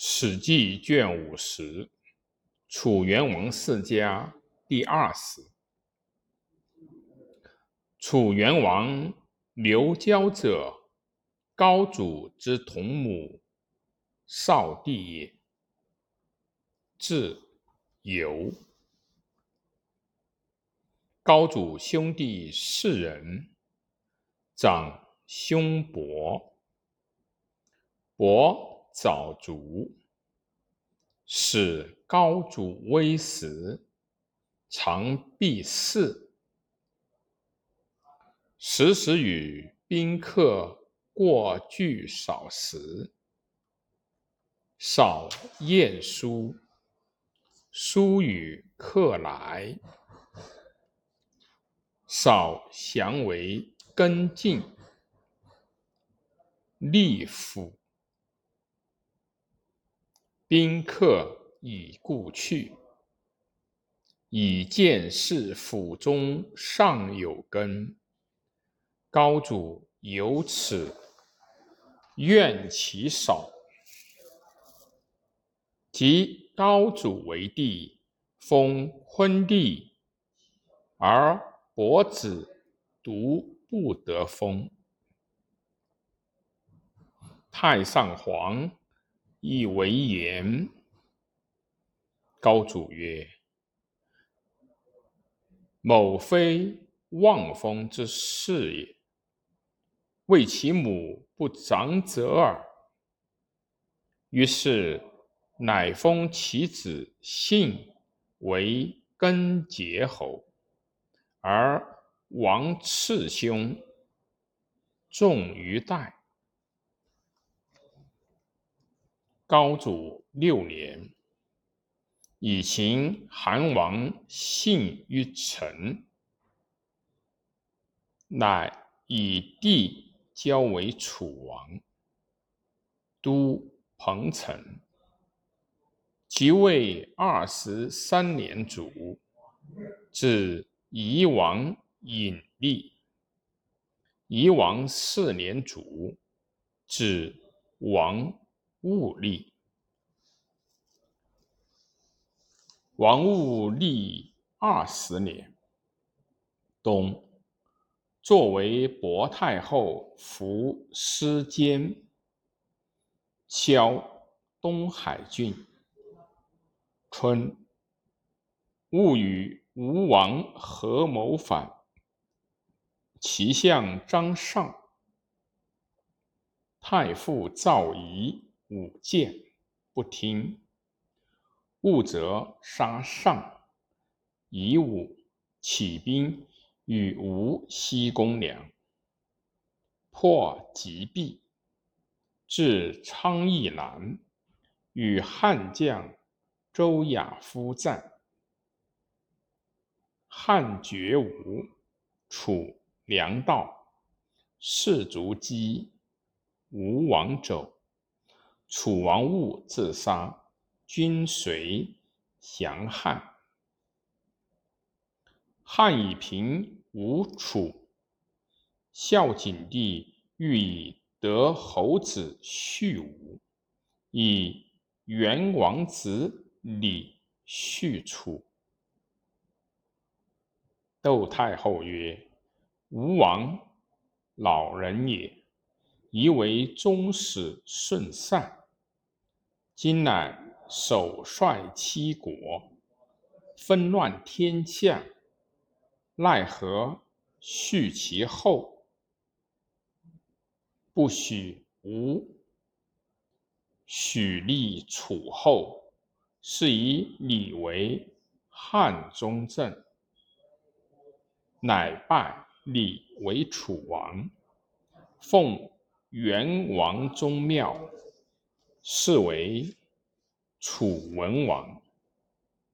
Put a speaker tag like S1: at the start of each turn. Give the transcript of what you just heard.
S1: 史记卷五十，楚元王世家第二十。楚元王刘交者，高祖之同母少弟也。字游。高祖兄弟四人，长兄伯，伯。早卒，使高祖微时，常避世。时时与宾客过聚少时，少晏书，书与客来，少降为根进，立府。宾客已故去，以见是府中尚有根。高祖由此怨其少，即高祖为帝，封昏帝，而伯子独不得封。太上皇。以为言。高祖曰：“某非望风之士也，为其母不长者耳。”于是乃封其子信为根结侯，而王次兄重于代。高祖六年，以秦韩王信于陈，乃以帝交为楚王，都彭城。即位二十三年卒，至夷王尹立。夷王四年卒，至王。物立，王物立二十年，冬，作为薄太后服司监，萧东海郡。春，物与吴王合谋反，其相张尚，太傅赵仪。武谏不听，勿则杀上。以武起兵与吴西攻梁，破吉壁，至昌邑南，与汉将周亚夫战。汉绝吴，楚粮道，士卒击，吴王走。楚王误自杀，军随降汉。汉以平吴楚，孝景帝欲以得侯子续吴，以元王子李续楚。窦太后曰：“吴王老人也，宜为宗室顺善。”今乃首率七国，纷乱天下，奈何续其后？不许吴，许立楚后，是以李为汉中正，乃拜李为楚王，奉元王宗庙。是为楚文王。